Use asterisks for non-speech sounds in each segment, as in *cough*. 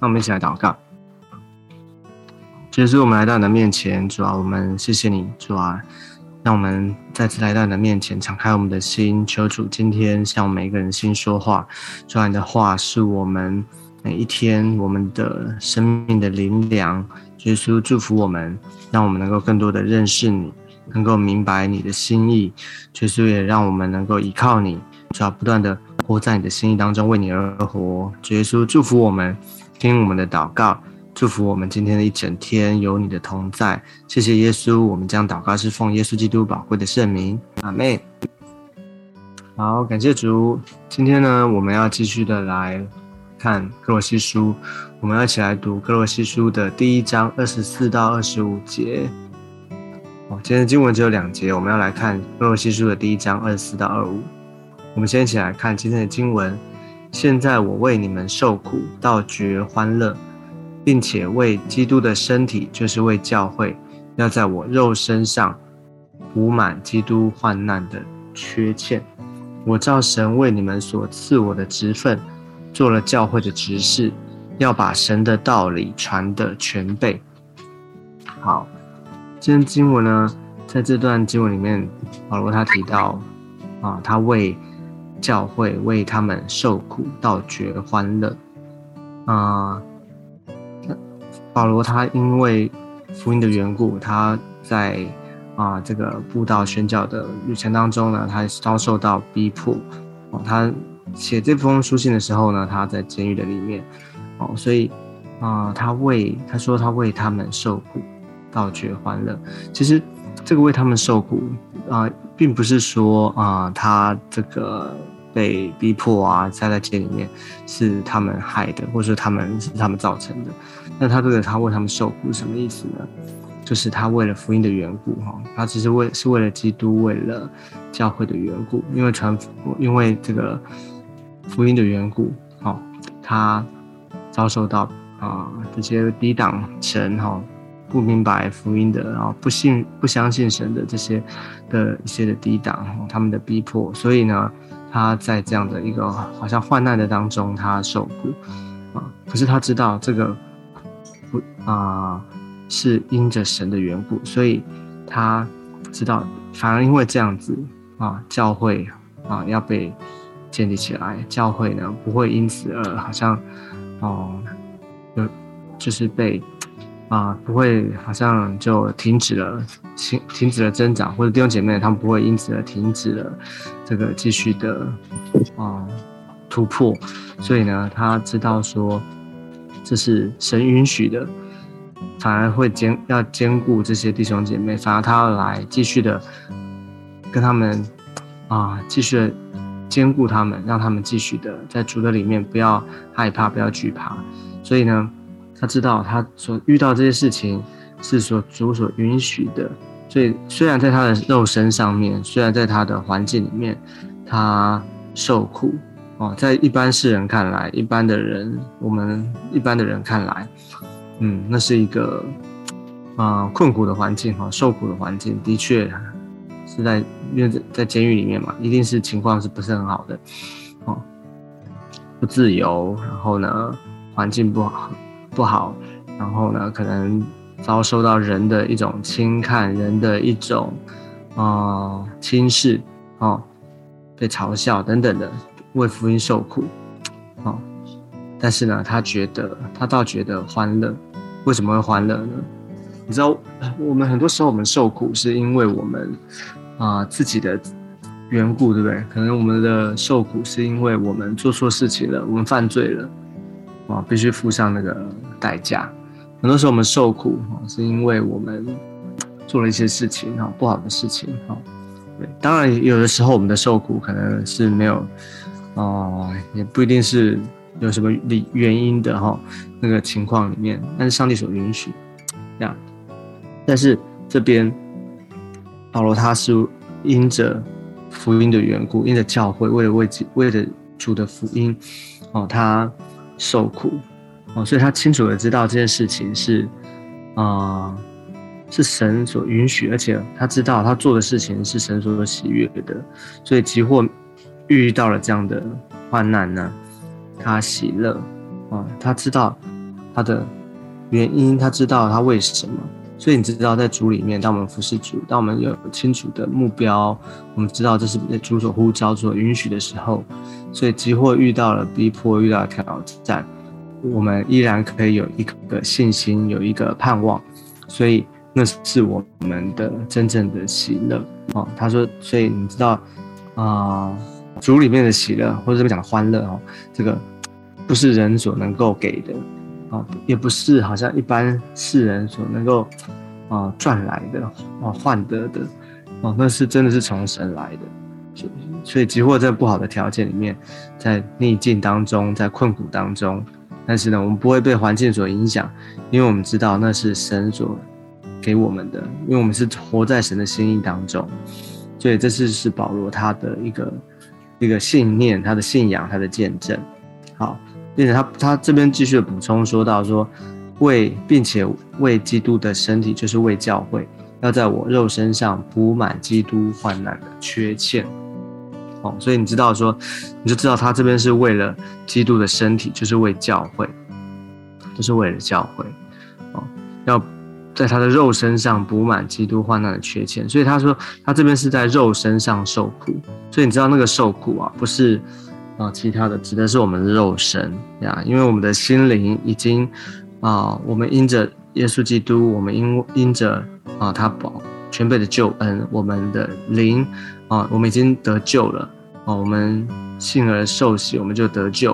那我们一起来祷告。主耶稣，我们来到你的面前，主啊，我们谢谢你，主啊，让我们再次来到你的面前，敞开我们的心，求主今天向我们每一个人心说话。主啊，你的话是我们每一天我们的生命的灵粮。耶稣祝福我们，让我们能够更多的认识你，能够明白你的心意。耶稣也让我们能够依靠你，主要不断的活在你的心意当中，为你而活。耶稣祝福我们，听我们的祷告，祝福我们今天的一整天有你的同在。谢谢耶稣，我们将祷告是奉耶稣基督宝贵的圣名，阿妹。好，感谢主。今天呢，我们要继续的来看哥罗西书。我们要一起来读《哥罗西书》的第一章二十四到二十五节。哦，今天的经文只有两节，我们要来看《哥罗西书》的第一章二十四到二五。我们先一起来看今天的经文。现在我为你们受苦，倒觉欢乐，并且为基督的身体，就是为教会，要在我肉身上补满基督患难的缺欠。我照神为你们所赐我的职分，做了教会的执事。要把神的道理传的全备。好，今天经文呢，在这段经文里面，保罗他提到啊，他为教会为他们受苦，到绝欢乐啊。保罗他因为福音的缘故，他在啊这个布道宣教的旅程当中呢，他遭受到逼迫。哦，他写这封书信的时候呢，他在监狱的里面。哦，所以啊，他为他说他为他们受苦，到绝欢乐。其实这个为他们受苦啊，并不是说啊，他这个被逼迫啊，塞在监里面是他们害的，或者说他们是他们造成的。那他这个他为他们受苦什么意思呢？就是他为了福音的缘故哈，他只是为是为了基督，为了教会的缘故，因为传因为这个福音的缘故，哈，他。遭受到啊这些抵挡神哈不明白福音的，然后不信不相信神的这些的一些的抵挡，他们的逼迫，所以呢，他在这样的一个好像患难的当中，他受苦啊。可是他知道这个不啊是因着神的缘故，所以他知道反而因为这样子啊，教会啊要被建立起来，教会呢不会因此而好像。哦，有就是被啊，不会好像就停止了，停停止了增长，或者弟兄姐妹他们不会因此而停止了这个继续的啊突破，所以呢，他知道说这是神允许的，反而会兼要兼顾这些弟兄姐妹，反而他要来继续的跟他们啊继续的。兼顾他们，让他们继续的在主的里面，不要害怕，不要惧怕。所以呢，他知道他所遇到这些事情是所主所允许的。所以虽然在他的肉身上面，虽然在他的环境里面，他受苦哦，在一般世人看来，一般的人，我们一般的人看来，嗯，那是一个啊困苦的环境哈，受苦的环境，的确。是在因为在在监狱里面嘛，一定是情况是不是很好的，哦，不自由，然后呢，环境不好不好，然后呢，可能遭受到人的一种轻看，人的一种啊轻视，哦，被嘲笑等等的，为福音受苦，哦，但是呢，他觉得他倒觉得欢乐，为什么会欢乐呢？你知道，我们很多时候我们受苦是因为我们。啊，自己的缘故，对不对？可能我们的受苦是因为我们做错事情了，我们犯罪了，啊，必须付上那个代价。很多时候我们受苦，哈，是因为我们做了一些事情，哈，不好的事情，哈。对，当然有的时候我们的受苦可能是没有，哦，也不一定是有什么理原因的，哈，那个情况里面，但是上帝所允许，这样。但是这边。保罗他是因着福音的缘故，因着教会，为了为为了主的福音，哦，他受苦，哦，所以他清楚的知道这件事情是啊，是神所允许，而且他知道他做的事情是神所喜悦的，所以即或遇到了这样的患难呢，他喜乐，啊，他知道他的原因，他知道他为什么。所以你知道，在主里面，当我们服侍主，当我们有清楚的目标，我们知道这是主所呼召、所允许的时候，所以即或遇到了逼迫、遇到挑战，我们依然可以有一个信心，有一个盼望。所以那是我们的真正的喜乐哦。他说，所以你知道啊，主里面的喜乐，或者这边讲的欢乐哦，这个不是人所能够给的。哦，也不是好像一般世人所能够啊赚来的啊换得的哦，那是真的是从神来的，所以即或在不好的条件里面，在逆境当中，在困苦当中，但是呢，我们不会被环境所影响，因为我们知道那是神所给我们的，因为我们是活在神的心意当中，所以这是是保罗他的一个一个信念，他的信仰，他的见证，好。并且他他这边继续补充说到说，为并且为基督的身体，就是为教会，要在我肉身上补满基督患难的缺欠。哦，所以你知道说，你就知道他这边是为了基督的身体，就是为教会，就是为了教会。哦，要在他的肉身上补满基督患难的缺欠。所以他说他这边是在肉身上受苦。所以你知道那个受苦啊，不是。啊，其他的指的是我们的肉身呀，因为我们的心灵已经啊，我们因着耶稣基督，我们因因着啊他保全备的救恩，我们的灵啊，我们已经得救了啊，我们信而受洗，我们就得救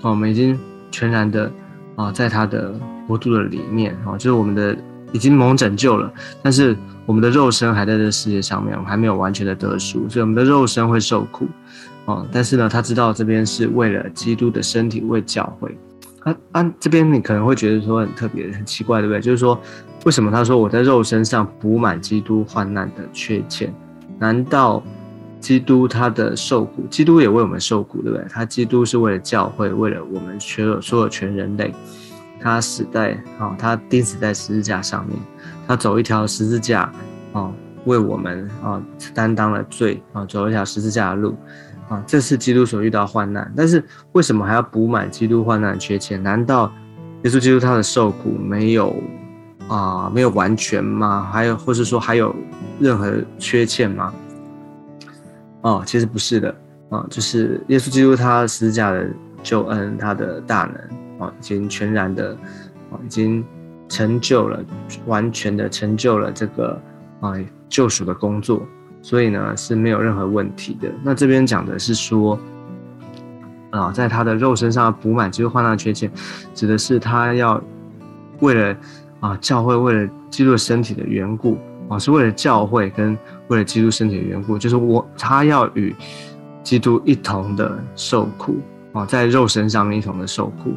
啊，我们已经全然的啊，在他的国度的里面啊，就是我们的已经蒙拯救了，但是我们的肉身还在这世界上面，我们还没有完全的得赎，所以我们的肉身会受苦。哦，但是呢，他知道这边是为了基督的身体，为教会。啊啊，这边你可能会觉得说很特别、很奇怪，对不对？就是说，为什么他说我在肉身上补满基督患难的缺欠？难道基督他的受苦，基督也为我们受苦，对不对？他基督是为了教会，为了我们所有所有全人类，他死在啊，他钉死在十字架上面，他走一条十字架啊，为我们啊担当了罪啊，走一条十字架的路。啊，这是基督所遇到患难，但是为什么还要补满基督患难的缺欠？难道耶稣基督他的受苦没有啊没有完全吗？还有，或是说还有任何缺欠吗？哦，其实不是的啊，就是耶稣基督他十字架的救恩，他的大能啊，已经全然的啊，已经成就了，完全的成就了这个啊救赎的工作。所以呢是没有任何问题的。那这边讲的是说，啊，在他的肉身上补满基督患难缺陷，指的是他要为了啊教会为了基督身体的缘故啊，是为了教会跟为了基督身体的缘故，就是我他要与基督一同的受苦啊，在肉身上面一同的受苦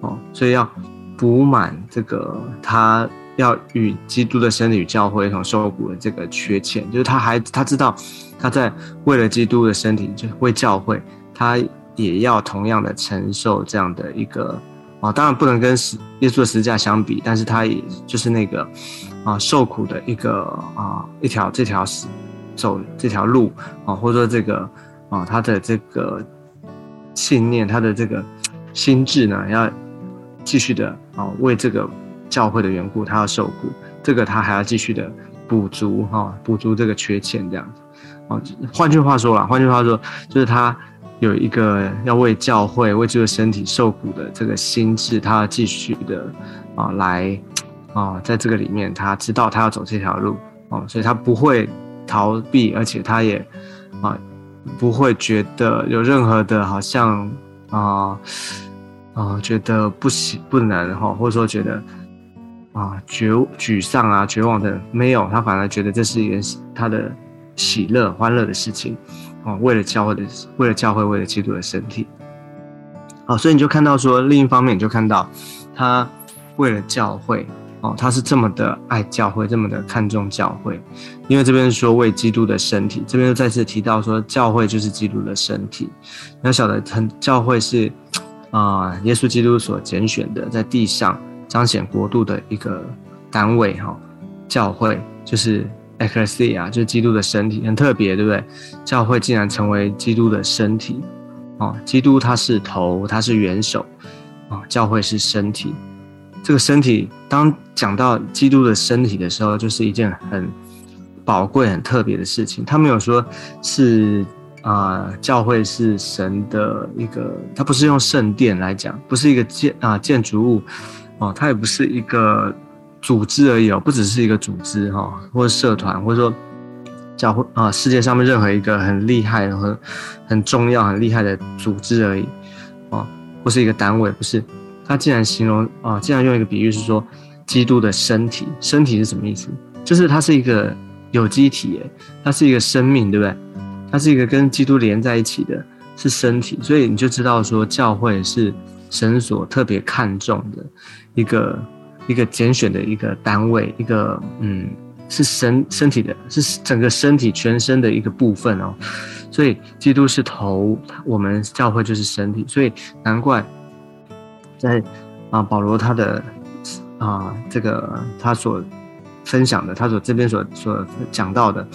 哦，所以要补满这个他。要与基督的身体与教会一同受苦的这个缺欠，就是他还他知道他在为了基督的身体，就为教会，他也要同样的承受这样的一个啊，当然不能跟十耶稣的十字架相比，但是他也就是那个啊受苦的一个啊一条这条走这条路啊，或者说这个啊他的这个信念，他的这个心智呢，要继续的啊为这个。教会的缘故，他要受苦，这个他还要继续的补足哈，补足这个缺欠这样子，哦，换句话说啦，换句话说，就是他有一个要为教会、为这个身体受苦的这个心智，他要继续的啊来啊，在这个里面，他知道他要走这条路哦，所以他不会逃避，而且他也啊不会觉得有任何的好像啊啊觉得不行不能哈，或者说觉得。啊，绝沮丧啊，绝望的没有，他反而觉得这是一件他的喜乐、欢乐的事情，哦，为了教会的，为了教会，为了基督的身体，好，所以你就看到说，另一方面你就看到他为了教会，哦，他是这么的爱教会，这么的看重教会，因为这边说为基督的身体，这边又再次提到说，教会就是基督的身体，你要晓得，很教会是啊，耶稣基督所拣选的，在地上。彰显国度的一个单位哈，教会就是 ecclesia，就是基督的身体，很特别，对不对？教会竟然成为基督的身体，哦，基督他是头，他是元首，啊，教会是身体，这个身体，当讲到基督的身体的时候，就是一件很宝贵、很特别的事情。他没有说是啊，教会是神的一个，它不是用圣殿来讲，不是一个建啊建筑物哦，它也不是一个组织而已哦，不只是一个组织哈，或者社团，或者说教会啊，世界上面任何一个很厉害、很很重要、很厉害的组织而已哦，不是一个单位，不是。他既然形容啊，既然用一个比喻是说，基督的身体，身体是什么意思？就是它是一个有机体，诶，它是一个生命，对不对？它是一个跟基督连在一起的，是身体，所以你就知道说，教会是神所特别看重的一个一个拣选的一个单位，一个嗯，是身身体的，是整个身体全身的一个部分哦。所以基督是头，我们教会就是身体，所以难怪。在啊，保罗他的啊，这个他所分享的，他所这边所所讲到的，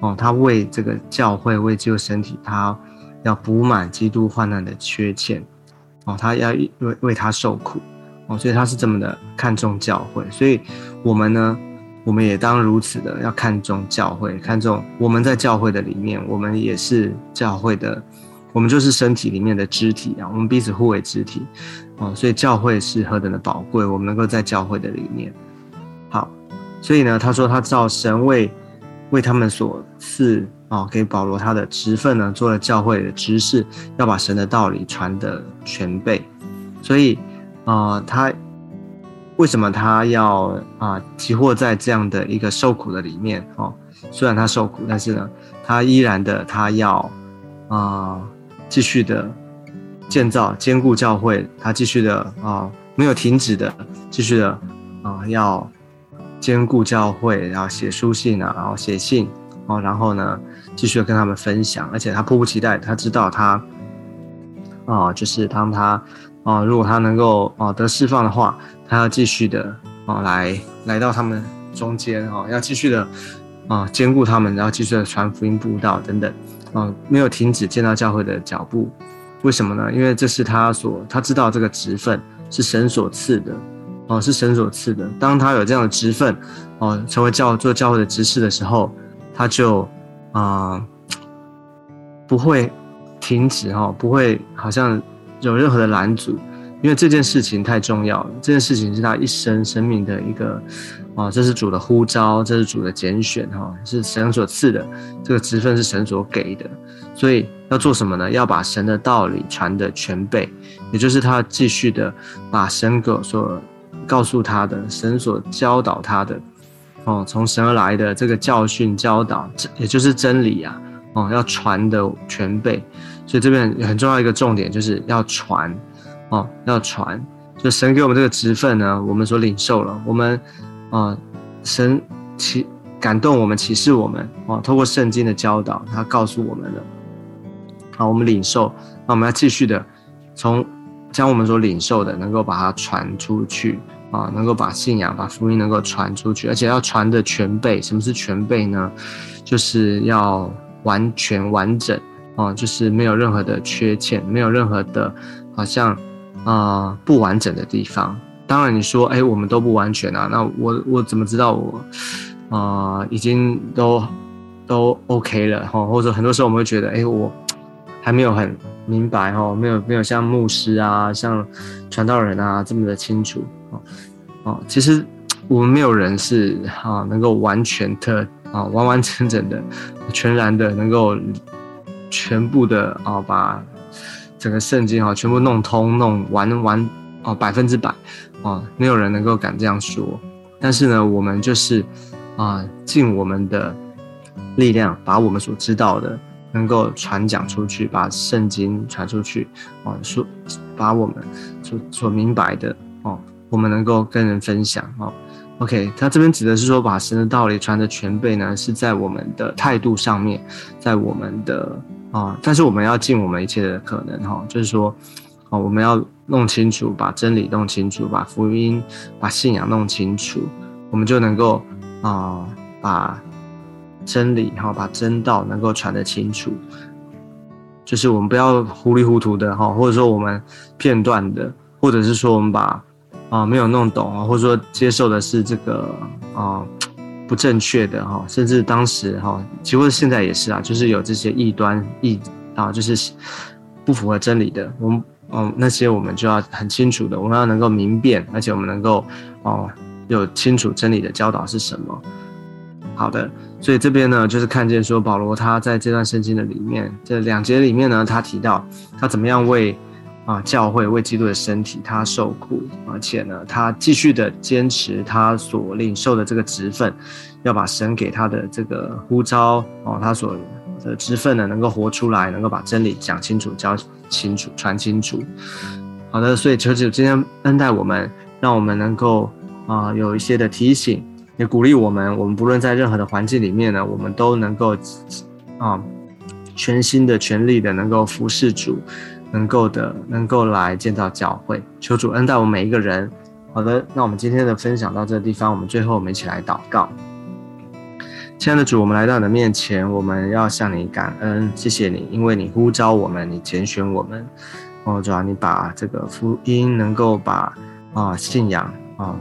哦，他为这个教会为基督身体，他要补满基督患难的缺欠，哦，他要为为他受苦，哦，所以他是这么的看重教会，所以我们呢，我们也当如此的要看重教会，看重我们在教会的里面，我们也是教会的。我们就是身体里面的肢体啊，我们彼此互为肢体，哦，所以教会是何等的宝贵，我们能够在教会的里面。好，所以呢，他说他造神为为他们所赐啊，给保罗他的职分呢，做了教会的执事，要把神的道理传的全备。所以啊，他为什么他要啊，集获在这样的一个受苦的里面哦？虽然他受苦，但是呢，他依然的他要啊。继续的建造坚固教会，他继续的啊没有停止的，继续的啊要坚固教会，然后写书信啊，然后写信哦，然后呢继续跟他们分享，而且他迫不及待，他知道他啊就是当他啊如果他能够啊得释放的话，他要继续的啊来来到他们中间啊，要继续的啊兼顾他们，然后继续的传福音布道等等。啊，没有停止见到教会的脚步，为什么呢？因为这是他所他知道这个职分是神所赐的，哦，是神所赐的。当他有这样的职分，哦，成为教做教会的执事的时候，他就啊 *tsk* 不会停止哈，不会好像有任何的拦阻，因为这件事情太重要了。这件事情是他一生生命的一个。啊，这是主的呼召，这是主的拣选，哈，是神所赐的，这个职分是神所给的，所以要做什么呢？要把神的道理传的全备，也就是他继续的把神所告诉他的，神所教导他的，哦，从神而来的这个教训教导，也就是真理啊，哦，要传的全备，所以这边很重要一个重点就是要传，哦，要传，就神给我们这个职分呢，我们所领受了，我们。啊，神启感动我们，启示我们啊，透过圣经的教导，他告诉我们了。好，我们领受，那我们要继续的从将我们所领受的，能够把它传出去啊，能够把信仰、把福音能够传出去，而且要传的全备。什么是全备呢？就是要完全完整啊，就是没有任何的缺陷，没有任何的好像啊不完整的地方。当然，你说，哎，我们都不完全啊，那我我怎么知道我，啊，已经都都 OK 了哈？或者很多时候我们会觉得，哎，我还没有很明白哈，没有没有像牧师啊，像传道人啊这么的清楚哦哦，其实我们没有人是啊能够完全的啊完完整整的全然的能够全部的啊把整个圣经啊全部弄通弄完完哦百分之百。啊，没有人能够敢这样说，但是呢，我们就是啊，尽我们的力量，把我们所知道的能够传讲出去，把圣经传出去，啊，说把我们所所明白的哦，我们能够跟人分享哦。OK，他这边指的是说，把神的道理传的全备呢，是在我们的态度上面，在我们的啊，但是我们要尽我们一切的可能哈，就是说，哦，我们要。弄清楚，把真理弄清楚，把福音、把信仰弄清楚，我们就能够啊，把真理哈，把真道能够传得清楚。就是我们不要糊里糊涂的哈，或者说我们片段的，或者是说我们把啊没有弄懂啊，或者说接受的是这个啊不正确的哈，甚至当时哈，其实现在也是啊，就是有这些异端异啊，就是不符合真理的，我们哦那些我们就要很清楚的，我们要能够明辨，而且我们能够哦有清楚真理的教导是什么。好的，所以这边呢，就是看见说保罗他在这段圣经的里面，这两节里面呢，他提到他怎么样为啊教会为基督的身体他受苦，而且呢，他继续的坚持他所领受的这个职分，要把神给他的这个呼召哦，他所的职分呢，能够活出来，能够把真理讲清楚、教清楚、传清楚。好的，所以求主今天恩待我们，让我们能够啊有一些的提醒。也鼓励我们，我们不论在任何的环境里面呢，我们都能够啊全心的、全力的能够服侍主，能够的能够来建造教会。求主恩待我们每一个人。好的，那我们今天的分享到这个地方，我们最后我们一起来祷告。亲爱的主，我们来到你的面前，我们要向你感恩，谢谢你，因为你呼召我们，你拣选我们。哦，主啊，你把这个福音能够把啊信仰啊。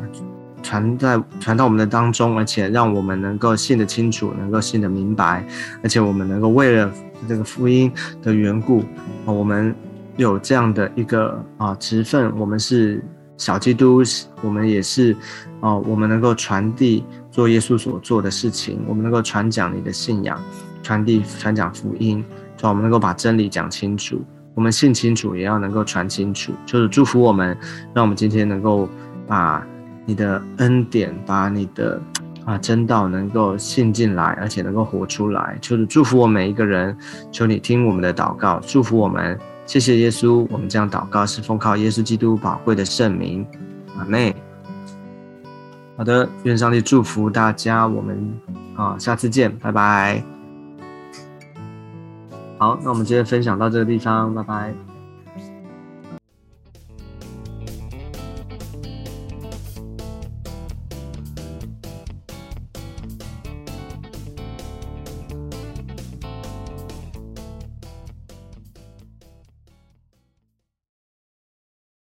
传在传到我们的当中，而且让我们能够信得清楚，能够信得明白，而且我们能够为了这个福音的缘故，啊，我们有这样的一个啊职分，我们是小基督，我们也是啊，我们能够传递做耶稣所做的事情，我们能够传讲你的信仰，传递传讲福音，让我们能够把真理讲清楚，我们信清楚，也要能够传清楚，就是祝福我们，让我们今天能够把。你的恩典把你的啊真道能够信进来，而且能够活出来，就是祝福我每一个人。求你听我们的祷告，祝福我们。谢谢耶稣，我们这样祷告是奉靠耶稣基督宝贵的圣名。阿妹，好的，愿上帝祝福大家。我们啊，下次见，拜拜。好，那我们今天分享到这个地方，拜拜。